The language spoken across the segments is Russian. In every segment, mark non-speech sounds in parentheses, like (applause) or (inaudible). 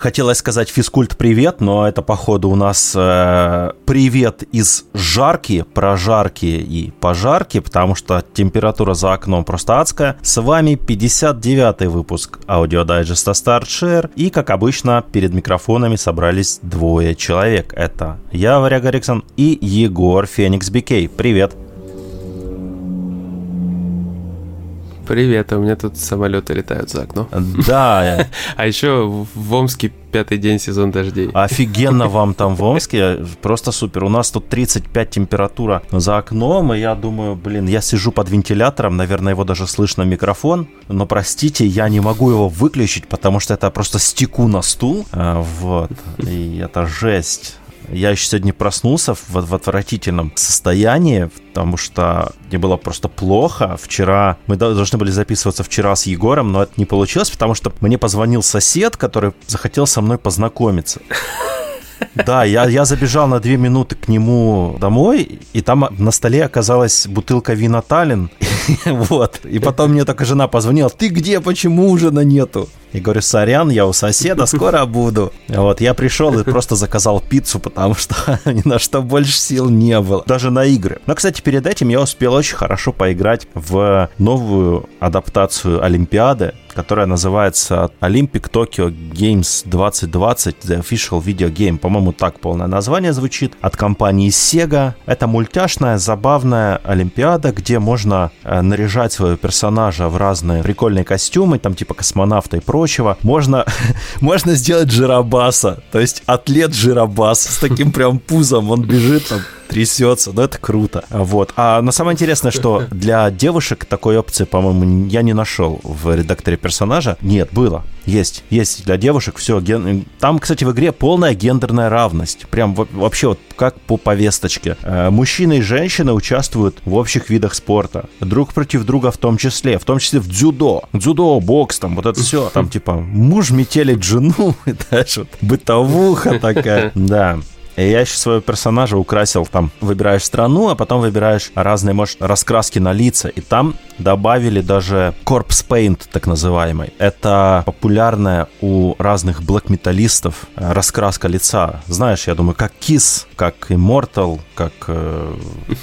Хотелось сказать физкульт привет, но это походу у нас э, привет из жарки, прожарки и пожарки, потому что температура за окном просто адская. С вами 59-й выпуск аудиодайджеста Start + Share и, как обычно, перед микрофонами собрались двое человек. Это я, Варя Гарриксон, и Егор Феникс Бикей. Привет! Привет, а у меня тут самолеты летают за окном. Да. (laughs) А еще в Омске пятый день сезон дождей. Офигенно (laughs) вам там в Омске, просто супер. У нас тут 35 температура за окном, и я думаю, блин, я сижу под вентилятором, наверное, его даже слышно микрофон, но простите, я не могу его выключить, потому что это просто стеку на стул, а, вот, и это жесть. Я еще сегодня проснулся в, в отвратительном состоянии, потому что мне было просто плохо. Вчера мы должны были записываться вчера с Егором, но это не получилось, потому что мне позвонил сосед, который захотел со мной познакомиться. (laughs) Да, я, я забежал на две минуты к нему домой, и там на столе оказалась бутылка вина Таллин. (laughs) Вот. И потом мне только жена позвонила, ты где, почему ужина нету? И говорю, сорян, я у соседа, скоро буду. Вот, я пришел и просто заказал пиццу, потому что (laughs) ни на что больше сил не было. Даже на игры. Но, кстати, перед этим я успел очень хорошо поиграть в новую адаптацию Олимпиады, которая называется Olympic Tokyo Games 2020 The Official Video Game. По-моему, так полное название звучит. От компании Sega. Это мультяшная, забавная Олимпиада, где можно э, наряжать своего персонажа в разные прикольные костюмы, там типа космонавта и прочее прочего, можно, (laughs) можно сделать жиробаса. То есть атлет жиробас с таким прям пузом, он бежит там трясется, но это круто. Вот. А на самое интересное, что для девушек такой опции, по-моему, я не нашел в редакторе персонажа. Нет, было. Есть, есть для девушек все. Ген... Там, кстати, в игре полная гендерная равность. Прям вообще вот как по повесточке. Э, мужчины и женщины участвуют в общих видах спорта. Друг против друга в том числе. В том числе в дзюдо. Дзюдо, бокс, там вот это все. Там типа муж метелит жену. (laughs) И дальше вот бытовуха такая. Да. И я еще своего персонажа украсил там. Выбираешь страну, а потом выбираешь разные, может, раскраски на лица. И там добавили даже Corpse Paint, так называемый. Это популярная у разных блэк-металлистов э, раскраска лица. Знаешь, я думаю, как Kiss, как Immortal, как э,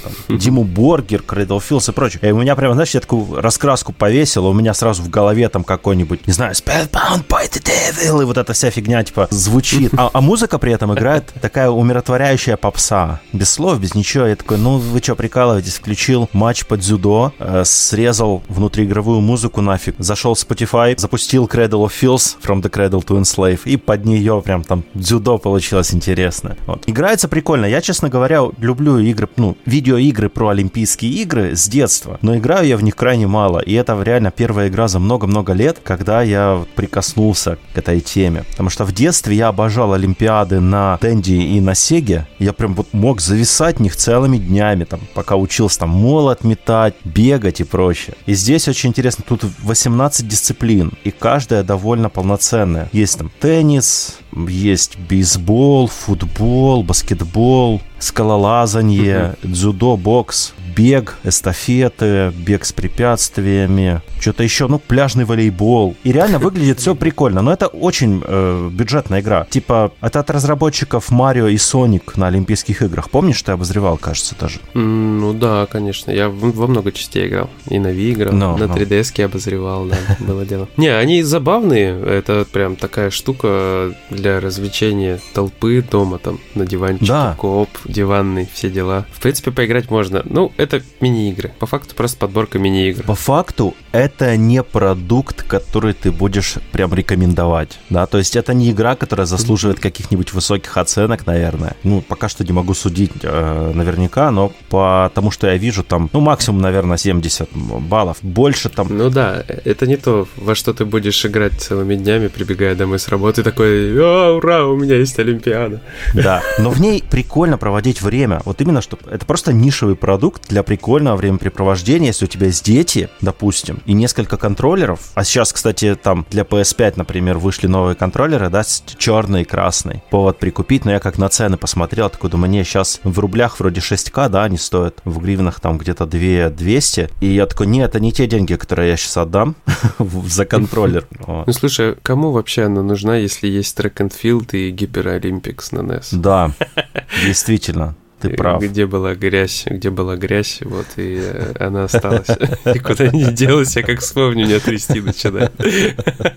там, (laughs) Диму Боргер, Cradle Fills и прочее. И у меня прямо, знаешь, я такую раскраску повесил, у меня сразу в голове там какой-нибудь, не знаю, Spellbound by the Devil, и вот эта вся фигня, типа, звучит. А, а музыка при этом играет такая умиротворяющая попса. Без слов, без ничего. Я такой, ну вы что, прикалываетесь? Включил матч под дзюдо, э, срезал внутриигровую музыку нафиг, зашел в Spotify, запустил Cradle of Fills From the Cradle to Enslave, и под нее прям там дзюдо получилось интересно. Вот. Играется прикольно. Я, честно говоря, люблю игры, ну, видеоигры про Олимпийские игры с детства, но играю я в них крайне мало, и это реально первая игра за много-много лет, когда я прикоснулся к этой теме. Потому что в детстве я обожал Олимпиады на Денди и на Сеге, я прям вот мог зависать в них целыми днями, там, пока учился там молот метать, бегать и прочее. И здесь очень интересно, тут 18 дисциплин, и каждая довольно полноценная. Есть там теннис, есть бейсбол, футбол, баскетбол, скалолазание, дзюдо, бокс, бег, эстафеты, бег с препятствиями, что-то еще, ну, пляжный волейбол. И реально выглядит все прикольно, но это очень э, бюджетная игра. Типа, это от разработчиков Марио и Соник на Олимпийских играх. Помнишь, я обозревал, кажется, даже? Ну да, конечно. Я во много частей играл. И на Wii играл, no, на no. 3DS обозревал, да, было дело. Не, они забавные. Это прям такая штука для развлечения толпы дома, там, на диванчике, да. коп, диванный, все дела. В принципе, поиграть можно. Ну, это мини-игры. По факту просто подборка мини-игр. По факту это не продукт, который ты будешь прям рекомендовать, да, то есть это не игра, которая заслуживает каких-нибудь высоких оценок, наверное. Ну, пока что не могу судить э, наверняка, но по тому, что я вижу, там, ну, максимум, наверное, 70 баллов. Больше там... Ну да, это не то, во что ты будешь играть целыми днями, прибегая домой с работы, такой, О, ура, у меня есть Олимпиада. Да, но в ней прикольно проводить время. Вот именно, что это просто нишевый продукт, для прикольного времяпрепровождения, если у тебя есть дети, допустим, и несколько контроллеров, а сейчас, кстати, там для PS5, например, вышли новые контроллеры, да, черный и красный. Повод прикупить, но я как на цены посмотрел, такой думаю, не, сейчас в рублях вроде 6к, да, они стоят, в гривнах там где-то 2 200, и я такой, нет, это не те деньги, которые я сейчас отдам (laughs) за контроллер. (laughs) Ну, слушай, кому вообще она нужна, если есть трек and field и Гипер Олимпикс на NES? Да, (laughs) действительно. Ты прав. Где была грязь, где была грязь, вот, и э, она осталась. (laughs) Никуда не делась, я как вспомню, не трясти начинает.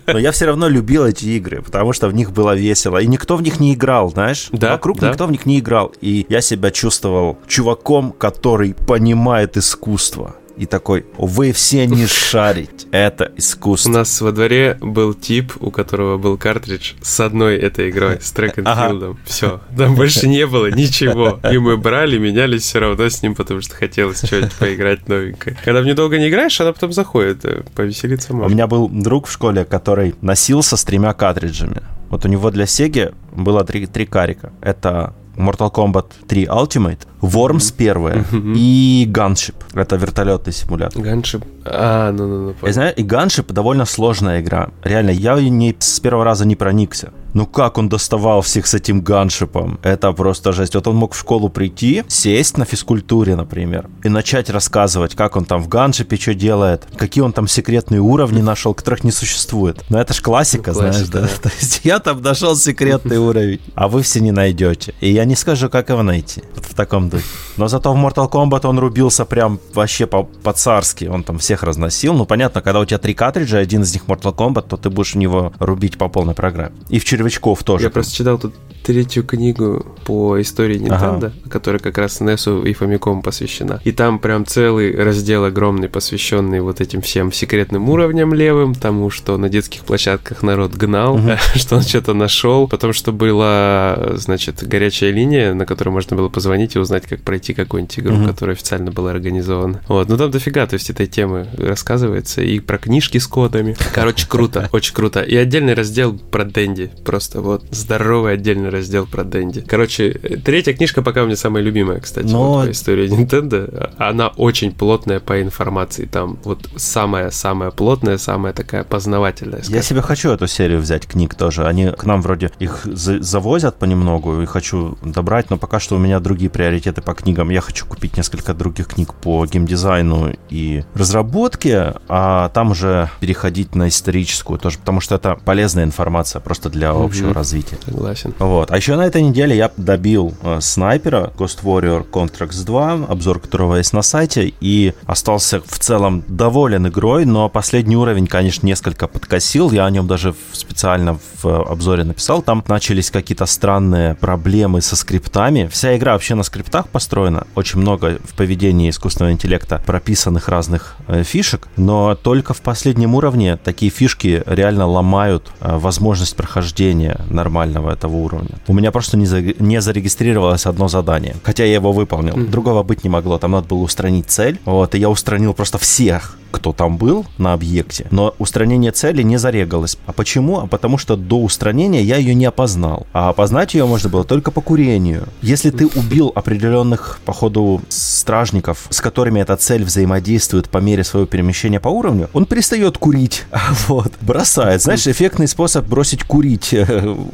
Но я все равно любил эти игры, потому что в них было весело. И никто в них не играл, знаешь? Да, Вокруг да. никто в них не играл. И я себя чувствовал чуваком, который понимает искусство и такой, вы все не шарите, это искусство. У нас во дворе был тип, у которого был картридж с одной этой игрой, с трек ага. Все, там больше не было ничего. И мы брали, менялись все равно с ним, потому что хотелось что-нибудь поиграть новенькое. Когда в нее долго не играешь, она потом заходит, э, повеселиться можно. У меня был друг в школе, который носился с тремя картриджами. Вот у него для Сеги было три, три карика. Это Mortal Kombat 3 Ultimate, Worms первая и Gunship. Это вертолетный симулятор. Gunship. А, ну, ну, ну. И, знаешь, и Gunship довольно сложная игра. Реально, я не, с первого раза не проникся. Ну как он доставал всех с этим ганшипом? Это просто жесть. Вот он мог в школу прийти, сесть на физкультуре, например, и начать рассказывать, как он там в ганшипе что делает, какие он там секретные уровни нашел, которых не существует. Но это ж классика, ну, знаешь, да? да? (laughs) То есть я там нашел секретный (laughs) уровень, а вы все не найдете. И я не скажу, как его найти. Вот в таком духе. Но зато в Mortal Kombat он рубился прям вообще по-царски. Он там всех разносил. Ну, понятно, когда у тебя три картриджа, один из них Mortal Kombat, то ты будешь в него рубить по полной программе. И в червячков тоже. Я просто читал тут третью книгу по истории Nintendo, ага. которая как раз NES и Famicom посвящена. И там прям целый раздел огромный, посвященный вот этим всем секретным уровням левым, тому, что на детских площадках народ гнал, угу. (laughs) что он что-то нашел, потом что была, значит, горячая линия, на которую можно было позвонить и узнать, как пройти какую-нибудь игру, угу. которая официально была организована. Вот, ну там дофига, то есть этой темы рассказывается, и про книжки с кодами. Короче, круто, очень круто. И отдельный раздел про Дэнди, просто вот здоровый отдельный раздел про Дэнди. Короче, третья книжка пока у меня самая любимая, кстати, Но... вот, по истории Nintendo. Она очень плотная по информации. Там вот самая-самая плотная, самая такая познавательная. Скажем. Я себе хочу эту серию взять книг тоже. Они к нам вроде их завозят понемногу и хочу добрать, но пока что у меня другие приоритеты по книгам. Я хочу купить несколько других книг по геймдизайну и разработке, а там уже переходить на историческую тоже, потому что это полезная информация просто для общего угу. развития. Согласен. Вот. Вот. А еще на этой неделе я добил э, снайпера Ghost Warrior Contracts 2, обзор которого есть на сайте, и остался в целом доволен игрой, но последний уровень, конечно, несколько подкосил. Я о нем даже специально в обзоре написал. Там начались какие-то странные проблемы со скриптами. Вся игра вообще на скриптах построена. Очень много в поведении искусственного интеллекта прописанных разных э, фишек, но только в последнем уровне такие фишки реально ломают э, возможность прохождения нормального этого уровня. У меня просто не, за, не зарегистрировалось одно задание, хотя я его выполнил. Mm-hmm. Другого быть не могло. Там надо было устранить цель. Вот, и я устранил просто всех кто там был на объекте, но устранение цели не зарегалось. А почему? А потому что до устранения я ее не опознал. А опознать ее можно было только по курению. Если ты убил определенных, по ходу, стражников, с которыми эта цель взаимодействует по мере своего перемещения по уровню, он перестает курить. (laughs) Вот. Бросает. Знаешь, эффектный способ бросить курить.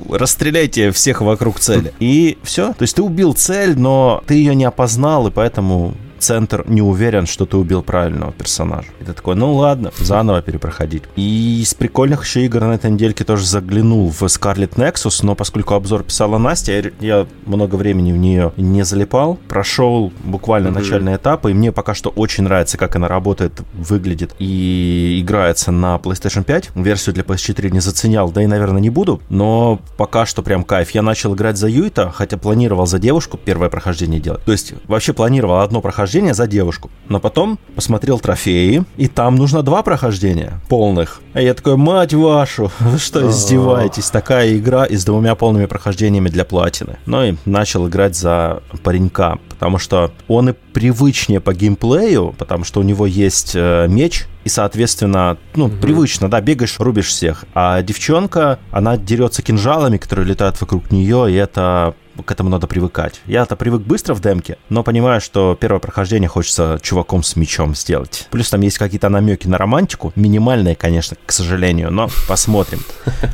Расстреляйте всех вокруг цели. И все. То есть ты убил цель, но ты ее не опознал, и поэтому центр не уверен, что ты убил правильного персонажа. И ты такой, ну ладно, заново перепроходить. И из прикольных еще игр на этой недельке тоже заглянул в Scarlet Nexus, но поскольку обзор писала Настя, я, много времени в нее не залипал. Прошел буквально mm-hmm. начальный этап, и мне пока что очень нравится, как она работает, выглядит и играется на PlayStation 5. Версию для PS4 не заценял, да и, наверное, не буду, но пока что прям кайф. Я начал играть за Юита, хотя планировал за девушку первое прохождение делать. То есть вообще планировал одно прохождение прохождения за девушку. Но потом посмотрел трофеи, и там нужно два прохождения полных. А я такой, мать вашу, (laughs) вы что, издеваетесь? Такая игра и с двумя полными прохождениями для платины. Ну и начал играть за паренька, потому что он и привычнее по геймплею, потому что у него есть э, меч, и, соответственно, ну, угу. привычно, да, бегаешь, рубишь всех. А девчонка, она дерется кинжалами, которые летают вокруг нее, и это к этому надо привыкать. Я-то привык быстро в демке, но понимаю, что первое прохождение хочется чуваком с мечом сделать. Плюс там есть какие-то намеки на романтику, минимальные, конечно, к сожалению, но посмотрим.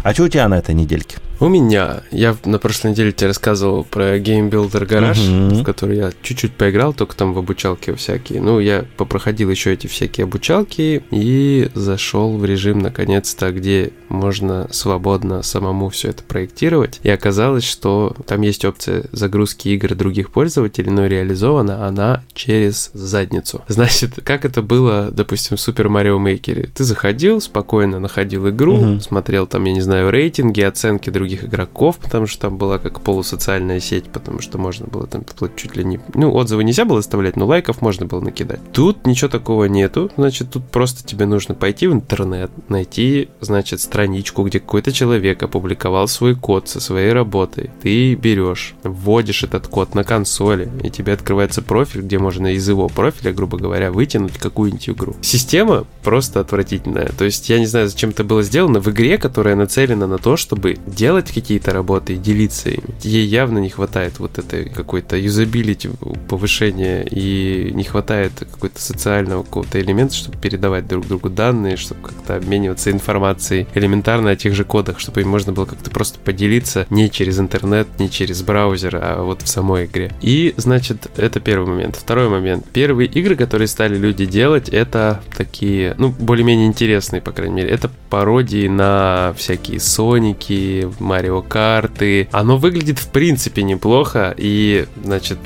А что у тебя на этой недельке? У меня, я на прошлой неделе тебе рассказывал про Game Builder Garage, uh-huh. в который я чуть-чуть поиграл, только там в обучалке всякие. Ну, я попроходил еще эти всякие обучалки и зашел в режим, наконец-то, где можно свободно самому все это проектировать. И оказалось, что там есть опция загрузки игр других пользователей, но реализована она через задницу. (laughs) Значит, как это было, допустим, в Super Mario Maker? Ты заходил, спокойно находил игру, uh-huh. смотрел там, я не знаю, рейтинги, оценки других других игроков, потому что там была как полусоциальная сеть, потому что можно было там чуть ли не... Ну, отзывы нельзя было оставлять, но лайков можно было накидать. Тут ничего такого нету, значит, тут просто тебе нужно пойти в интернет, найти, значит, страничку, где какой-то человек опубликовал свой код со своей работой. Ты берешь, вводишь этот код на консоли, и тебе открывается профиль, где можно из его профиля, грубо говоря, вытянуть какую-нибудь игру. Система просто отвратительная. То есть я не знаю, зачем это было сделано в игре, которая нацелена на то, чтобы делать делать какие-то работы и делиться ими. Ей явно не хватает вот этой какой-то юзабилити повышения и не хватает какой-то социального какого-то элемента, чтобы передавать друг другу данные, чтобы как-то обмениваться информацией элементарно о тех же кодах, чтобы им можно было как-то просто поделиться не через интернет, не через браузер, а вот в самой игре. И, значит, это первый момент. Второй момент. Первые игры, которые стали люди делать, это такие, ну, более-менее интересные, по крайней мере. Это пародии на всякие Соники, Марио Карты. Оно выглядит в принципе неплохо, и, значит,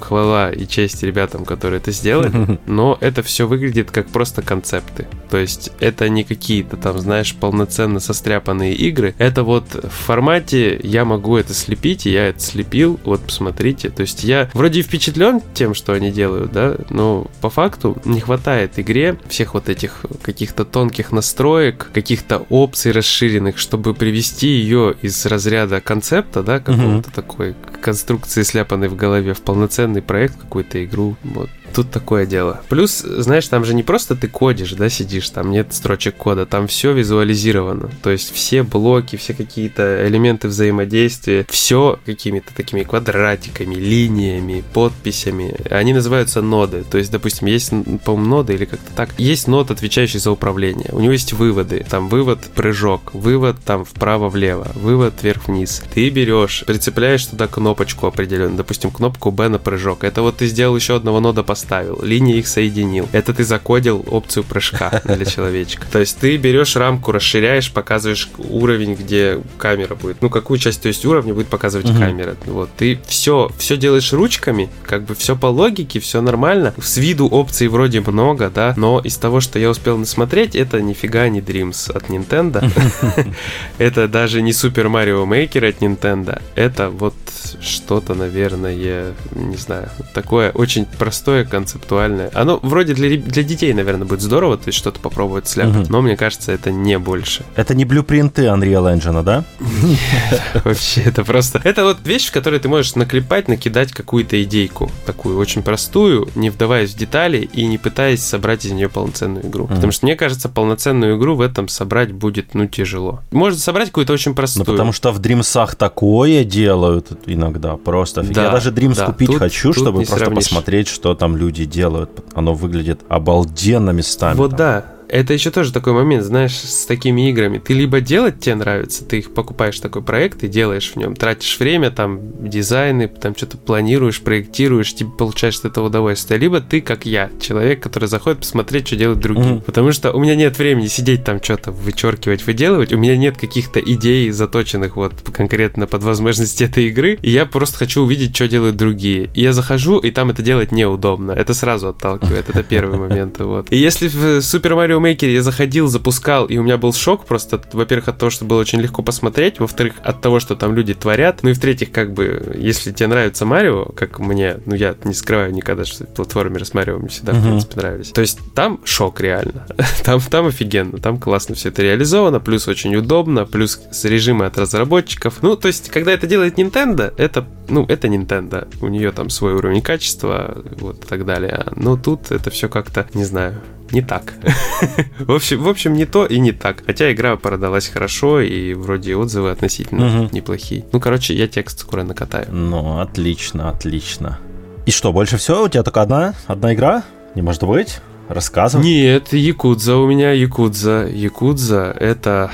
хвала и честь ребятам, которые это сделали, (laughs) но это все выглядит как просто концепты. То есть это не какие-то там, знаешь, полноценно состряпанные игры. Это вот в формате я могу это слепить, и я это слепил, вот посмотрите. То есть я вроде впечатлен тем, что они делают, да, но по факту не хватает игре всех вот этих каких-то тонких настроек, каких-то опций расширенных, чтобы привести ее из разряда концепта, да, какого-то mm-hmm. такой конструкции, сляпанной в голове, в полноценный проект, какую-то игру. Вот Тут такое дело. Плюс, знаешь, там же не просто ты кодишь, да, сидишь, там нет строчек кода, там все визуализировано. То есть все блоки, все какие-то элементы взаимодействия, все какими-то такими квадратиками, линиями, подписями. Они называются ноды. То есть, допустим, есть, по-моему, ноды или как-то так. Есть нод, отвечающий за управление. У него есть выводы. Там вывод прыжок, вывод там вправо-влево, вывод вверх-вниз. Ты берешь, прицепляешь туда кнопочку определенную, допустим, кнопку B на прыжок. Это вот ты сделал еще одного нода по поставил, линии их соединил. Это ты закодил опцию прыжка для человечка. То есть ты берешь рамку, расширяешь, показываешь уровень, где камера будет. Ну, какую часть, то есть уровня будет показывать угу. камера. Вот, ты все, все делаешь ручками, как бы все по логике, все нормально. С виду опций вроде много, да, но из того, что я успел насмотреть, это нифига не Dreams от Nintendo. (laughs) Это даже не Super Mario Maker от Nintendo. Это вот что-то, наверное, не знаю, такое очень простое концептуальное. Оно вроде для, для детей, наверное, будет здорово, то есть что-то попробовать сляпать, угу. но мне кажется, это не больше. Это не блюпринты Unreal Engine, да? Нет, вообще, это просто... Это вот вещь, в которой ты можешь наклепать, накидать какую-то идейку, такую очень простую, не вдаваясь в детали и не пытаясь собрать из нее полноценную игру. Потому что, мне кажется, полноценную игру в этом собрать будет, ну, тяжело. Можно собрать какую-то очень простую. Ну, потому что в Дримсах такое делают иногда, просто. Да, Я даже Dreams купить хочу, чтобы просто посмотреть, что там люди делают. Оно выглядит обалденно местами. Вот да, это еще тоже такой момент, знаешь, с такими играми. Ты либо делать тебе нравится, ты их покупаешь такой проект и делаешь в нем, тратишь время, там, дизайны, там что-то планируешь, проектируешь, тебе получаешь от этого удовольствие. Либо ты, как я, человек, который заходит посмотреть, что делают другие. Mm-hmm. Потому что у меня нет времени сидеть там что-то вычеркивать, выделывать, у меня нет каких-то идей, заточенных вот конкретно под возможности (laughs) этой игры, и я просто хочу увидеть, что делают другие. И я захожу, и там это делать неудобно. Это сразу отталкивает, это первый момент. Вот. И если в Super Mario Maker я заходил, запускал, и у меня был шок просто, во-первых, от того, что было очень легко посмотреть, во-вторых, от того, что там люди творят, ну и в-третьих, как бы, если тебе нравится Марио, как мне, ну я не скрываю никогда, что платформеры с Марио мне всегда, uh-huh. в принципе, нравились. То есть там шок реально. (laughs) там, там офигенно, там классно все это реализовано, плюс очень удобно, плюс с режимы от разработчиков. Ну, то есть, когда это делает Nintendo, это, ну, это Nintendo. У нее там свой уровень качества, вот и так далее. Но тут это все как-то, не знаю, не так. (laughs) в, общем, в общем, не то и не так. Хотя игра продалась хорошо, и вроде отзывы относительно угу. неплохие. Ну, короче, я текст скоро накатаю. Ну, отлично, отлично. И что, больше всего? У тебя только одна? Одна игра? Не может быть? Рассказывай. Нет, Якудза у меня, Якудза. Якудза — это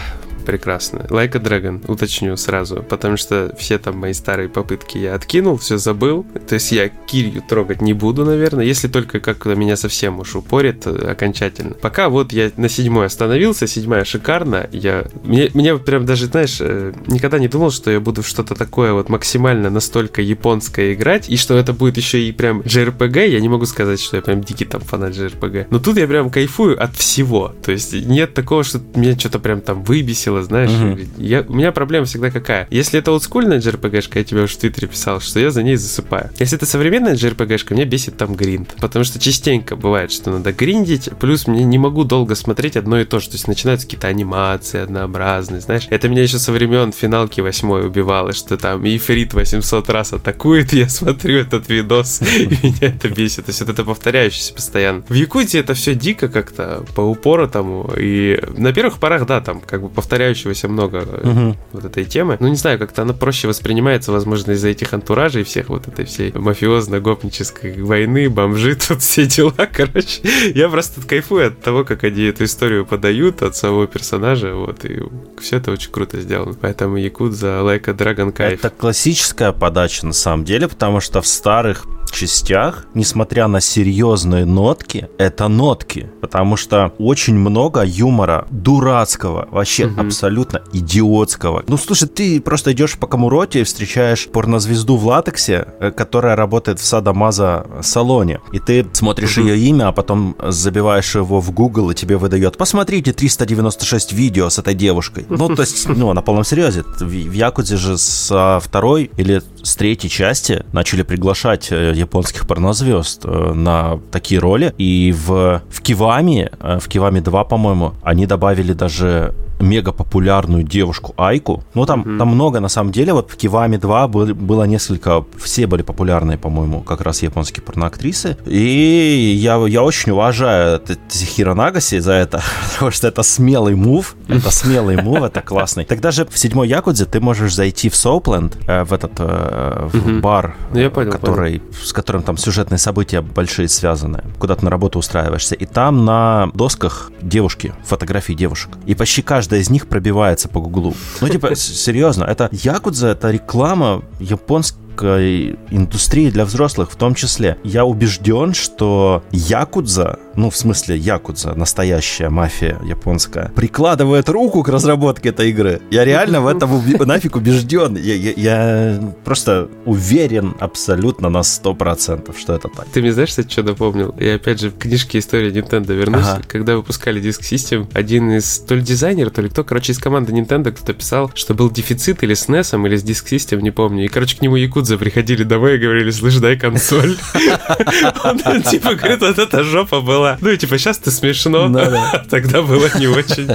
прекрасно. Like a Dragon, уточню сразу, потому что все там мои старые попытки я откинул, все забыл. То есть я Кирью трогать не буду, наверное, если только как меня совсем уж упорит э, окончательно. Пока вот я на седьмой остановился, седьмая шикарно. Я, мне, мне прям даже, знаешь, э, никогда не думал, что я буду что-то такое вот максимально настолько японское играть, и что это будет еще и прям JRPG. Я не могу сказать, что я прям дикий там фанат JRPG. Но тут я прям кайфую от всего. То есть нет такого, что меня что-то прям там выбесило, дело, знаешь. Угу. Я, у меня проблема всегда какая. Если это олдскульная JRPG-шка, я тебе уже в Твиттере писал, что я за ней засыпаю. Если это современная JRPG-шка, меня бесит там гринд. Потому что частенько бывает, что надо гриндить, плюс мне не могу долго смотреть одно и то же. То есть начинаются какие-то анимации однообразные, знаешь. Это меня еще со времен финалки восьмой убивало, что там Ифрит 800 раз атакует, (laughs) я смотрю этот видос, (laughs) и меня это бесит. То есть вот это повторяющееся постоянно. В Якутии это все дико как-то, по упору тому. И на первых порах, да, там как бы повторяю повторяющегося много угу. вот этой темы. Ну, не знаю, как-то она проще воспринимается, возможно, из-за этих антуражей всех вот этой всей мафиозно-гопнической войны, бомжи, (laughs) тут все дела, (laughs) короче. Я просто кайфую от того, как они эту историю подают, от самого персонажа, вот, и все это очень круто сделано. Поэтому Якудза, Лайка, Драгон Кайф. Это классическая подача, на самом деле, потому что в старых частях, несмотря на серьезные нотки, это нотки, потому что очень много юмора дурацкого, вообще угу. абсолютно идиотского. Ну, слушай, ты просто идешь по Камуроте и встречаешь порнозвезду в латексе, э, которая работает в Садамаза салоне, и ты смотришь угу. ее имя, а потом забиваешь его в Google, и тебе выдает, посмотрите 396 видео с этой девушкой. Ну, то есть, (laughs) ну, на полном серьезе. В Якудзе же со второй или с третьей части начали приглашать э, японских порнозвезд э, на такие роли. И в, в Кивами, э, в Кивами 2, по-моему, они добавили даже мега популярную девушку Айку. Ну, там, mm-hmm. там много, на самом деле. Вот в Кивами 2 был, было несколько... Все были популярные, по-моему, как раз японские порноактрисы. И я, я очень уважаю Тихиро Нагаси за это, (laughs) потому что это смелый мув. Это смелый мув, это классный. Тогда же в седьмой Якудзе ты можешь зайти в Соупленд, э, в этот э, в бар, ну, который, с которым там сюжетные события большие связаны. Куда ты на работу устраиваешься. И там на досках девушки, фотографии девушек. И почти каждый каждая из них пробивается по Гуглу. Ну, типа, серьезно, это Якудза, это реклама японских индустрии для взрослых в том числе. Я убежден, что Якудза, ну, в смысле Якудза, настоящая мафия японская, прикладывает руку к разработке этой игры. Я реально в (laughs) этом нафиг убежден. Я, я, я просто уверен абсолютно на 100%, что это так. Ты мне знаешь, кстати, что напомнил? Я опять же в книжке истории Nintendo вернусь. Ага. Когда выпускали диск System, один из то ли дизайнер, то ли кто, короче, из команды Nintendo кто-то писал, что был дефицит или с NES, или с диск System, не помню. И, короче, к нему Якудза Якудза приходили домой и говорили, слышь, дай консоль. (laughs) Он типа говорит, вот эта жопа была. Ну и типа сейчас ты смешно, (laughs) тогда было не очень.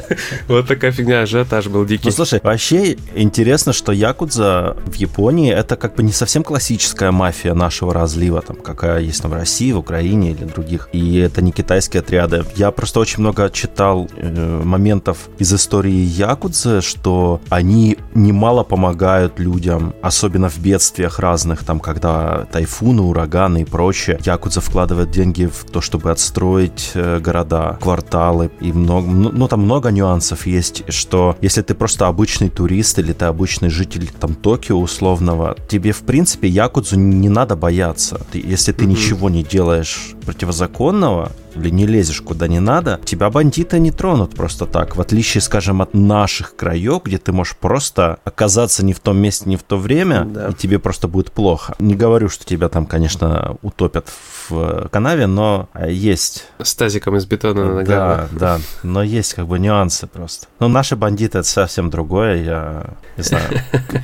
Вот такая фигня, ажиотаж был дикий. Ну слушай, вообще интересно, что Якудза в Японии это как бы не совсем классическая мафия нашего разлива, там какая есть там в России, в Украине или других. И это не китайские отряды. Я просто очень много читал э, моментов из истории Якудзы, что они немало помогают людям, особенно в бедствиях разных, там, когда тайфуны, ураганы и прочее. Якудза вкладывает деньги в то, чтобы отстроить э, города, кварталы, и много, ну, ну, там много нюансов есть, что если ты просто обычный турист или ты обычный житель, там, Токио условного, тебе, в принципе, Якудзу не надо бояться. Ты, если ты mm-hmm. ничего не делаешь противозаконного, или не лезешь куда не надо, тебя бандиты не тронут просто так. В отличие, скажем, от наших краев, где ты можешь просто оказаться не в том месте, не в то время, да. и тебе просто будет плохо. Не говорю, что тебя там, конечно, утопят в канаве, но есть... С тазиком из бетона на ногах. Да, да, но есть как бы нюансы просто. Но наши бандиты это совсем другое, я не знаю.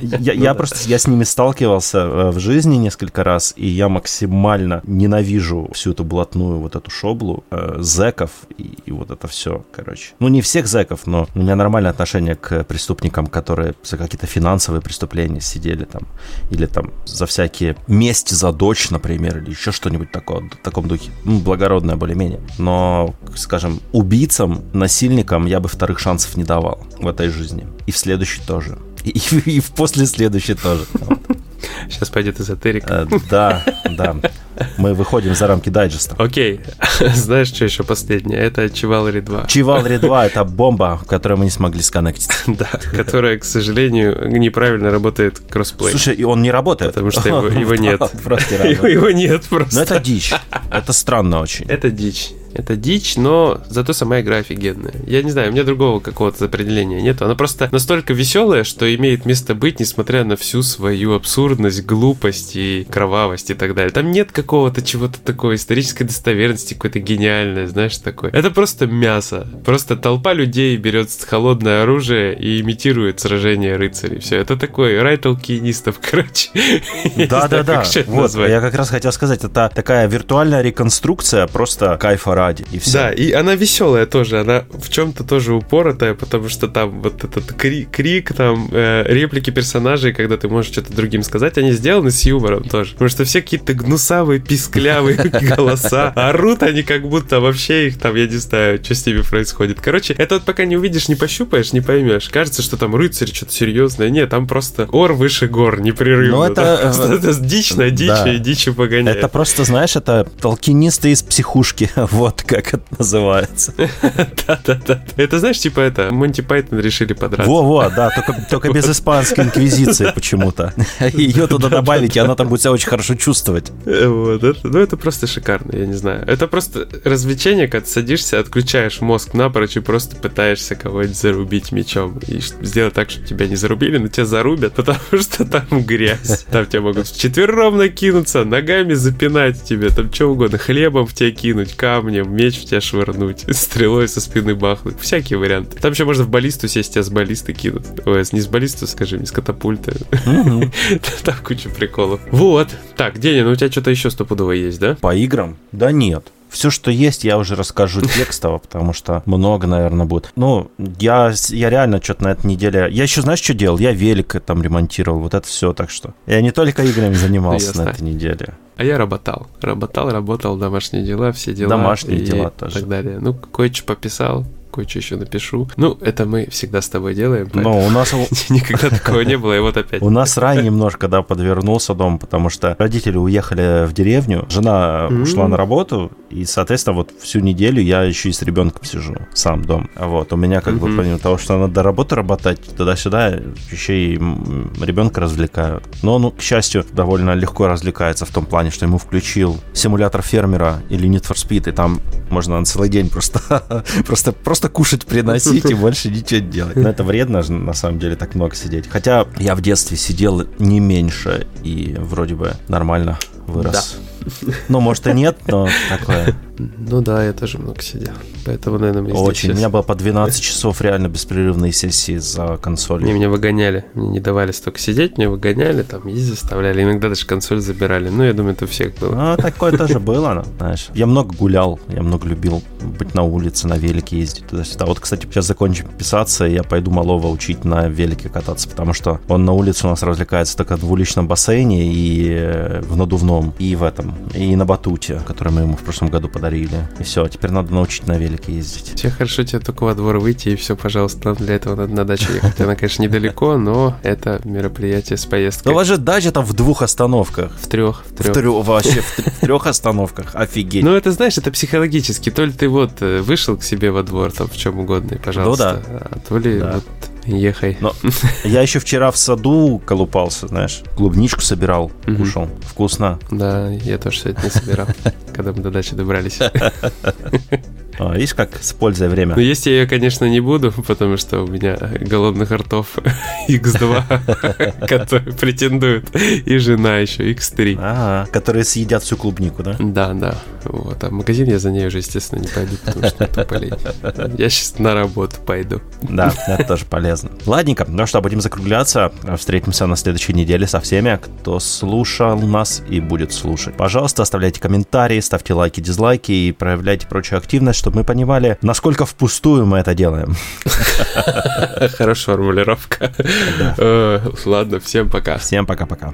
(laughs) Я, я просто, я с ними сталкивался э, в жизни несколько раз, и я максимально ненавижу всю эту блатную вот эту шоблу, э, зэков и, и вот это все, короче. Ну, не всех зэков, но у меня нормальное отношение к преступникам, которые за какие-то финансовые преступления сидели там, или там за всякие месть за дочь, например, или еще что-нибудь такое, в таком духе. Ну, благородное более-менее. Но, скажем, убийцам, насильникам я бы вторых шансов не давал в этой жизни. И в следующей тоже. И, и, и после следующей тоже. Сейчас пойдет эзотерика. Э, да, да. Мы выходим за рамки дайджеста. Окей. (laughs) Знаешь, что еще последнее? Это Chivalry 2. Chivalry 2 — (laughs) это бомба, которую мы не смогли сконнектить. (laughs) Да, которая, к сожалению, неправильно работает кроссплей. Слушай, и он не работает. Потому что его, его нет. Просто его, его нет просто. Но это дичь. Это странно очень. Это дичь. Это дичь, но зато сама игра офигенная. Я не знаю, у меня другого какого-то определения нет. Она просто настолько веселая, что имеет место быть, несмотря на всю свою абсурдность, глупость и кровавость и так далее. Там нет какого-то чего-то такого исторической достоверности, какой-то гениальной, знаешь, такое. Это просто мясо. Просто толпа людей берет холодное оружие и имитирует сражение рыцарей. Все, это такой рай толкинистов, (laughs) короче. Да-да-да. Вот, я как раз хотел сказать, это такая виртуальная реконструкция просто кайфа ради, и все. Да, и она веселая тоже, она в чем-то тоже упоротая, потому что там вот этот крик, крик там э, реплики персонажей, когда ты можешь что-то другим сказать, они сделаны с юмором тоже. Потому что все какие-то гнусавые, писклявые (laughs) голоса, орут они как будто вообще их там, я не знаю, что с ними происходит. Короче, это вот пока не увидишь, не пощупаешь, не поймешь. Кажется, что там рыцарь что-то серьезное. Нет, там просто ор выше гор, непрерывно. Ну, это... (laughs) Это дичь на дичь и дичь погоняет. Это просто, знаешь, это толкинисты из психушки. (laughs) Вот вот как это называется. (laughs) Да-да-да. Это знаешь, типа это, Монти Пайтон решили подраться. Во-во, да, только (laughs) без испанской инквизиции почему-то. (laughs) Ее туда добавить, и она там будет себя очень хорошо чувствовать. Вот, ну это просто шикарно, я не знаю. Это просто развлечение, когда садишься, отключаешь мозг напрочь и просто пытаешься кого-нибудь зарубить мечом. И сделать так, чтобы тебя не зарубили, но тебя зарубят, потому что там грязь. Там тебя могут вчетвером накинуться, ногами запинать тебе, там что угодно, хлебом в тебя кинуть, камни камнем, меч в тебя швырнуть, (laughs) стрелой со спины бахнуть. Всякие варианты. Там еще можно в баллисту сесть, тебя с баллисты кинут. Ой, не с баллисты, скажи, не с катапульты. (laughs) Там куча приколов. Вот. Так, Деня, ну у тебя что-то еще стопудово есть, да? По играм? Да нет. Все, что есть, я уже расскажу (laughs) текстово, потому что много, наверное, будет. Ну, я, я реально что-то на этой неделе... Я еще, знаешь, что делал? Я велик там ремонтировал, вот это все, так что... Я не только играми занимался на этой неделе. А я работал. Работал, работал, домашние дела, все дела. Домашние дела тоже. Так далее. Ну, кое-что пописал, кое-что еще напишу. Ну, это мы всегда с тобой делаем. Но у нас... (laughs) Никогда такого не было, и вот опять. У нас рай немножко, да, подвернулся дом, потому что родители уехали в деревню, жена ушла на работу, и, соответственно, вот всю неделю я еще и с ребенком сижу, сам дом. Вот, у меня как бы, помимо того, что надо до работы работать, туда-сюда, еще и ребенка развлекаю. Но он, к счастью, довольно легко развлекается в том плане, что ему включил симулятор фермера или Need for Speed, и там можно на целый день просто, (laughs) просто, просто кушать приносить и (laughs) больше ничего делать. Но это вредно же, на самом деле, так много сидеть. Хотя я в детстве сидел не меньше и вроде бы нормально вырос. Да. Ну, может и нет, но такое. Ну да, я тоже много сидел. Поэтому, наверное, мне Очень. У меня было по 12 часов реально беспрерывные сессии за консолью. Не, меня выгоняли. Мне не давали столько сидеть, меня выгоняли, там ездить заставляли. Иногда даже консоль забирали. Ну, я думаю, это у всех было. Ну, такое тоже (laughs) было, знаешь. Я много гулял, я много любил быть на улице, на велике ездить туда-сюда. Вот, кстати, сейчас закончим писаться, и я пойду малого учить на велике кататься, потому что он на улице у нас развлекается только в двуличном бассейне и в надувном, и в этом, и на батуте, который мы ему в прошлом году подарили. И все, теперь надо научить на велике ездить. Все хорошо, тебе только во двор выйти, и все, пожалуйста, нам для этого надо на дачу ехать. (laughs) Она, конечно, недалеко, но это мероприятие с поездкой. у вас же дача там в двух остановках. В трех. В трех. В трех вообще, в трех остановках. Офигеть. Ну, это, знаешь, это психологически. То ли ты вот э, вышел к себе во двор, там, в чем угодно, и пожалуйста. Ну да. А то ли вот Ехай. Но я еще вчера в саду колупался, знаешь, клубничку собирал, кушал. Вкусно. Да, я тоже сегодня собирал, (laughs) когда мы до дачи добрались. (laughs) А, видишь, как с пользой время. Ну, есть я ее, конечно, не буду, потому что у меня голодных ртов (laughs) X2, (laughs) которые претендуют, и жена еще X3. Ага, которые съедят всю клубнику, да? Да, да. Вот. А в магазин я за ней уже, естественно, не пойду, потому что это полень. Я сейчас на работу пойду. Да, это тоже полезно. Ладненько, ну что, будем закругляться. Встретимся на следующей неделе со всеми, кто слушал нас и будет слушать. Пожалуйста, оставляйте комментарии, ставьте лайки, дизлайки и проявляйте прочую активность, чтобы мы понимали, насколько впустую мы это делаем. (laughs) Хорошая формулировка. Э, ладно, всем пока. Всем пока-пока.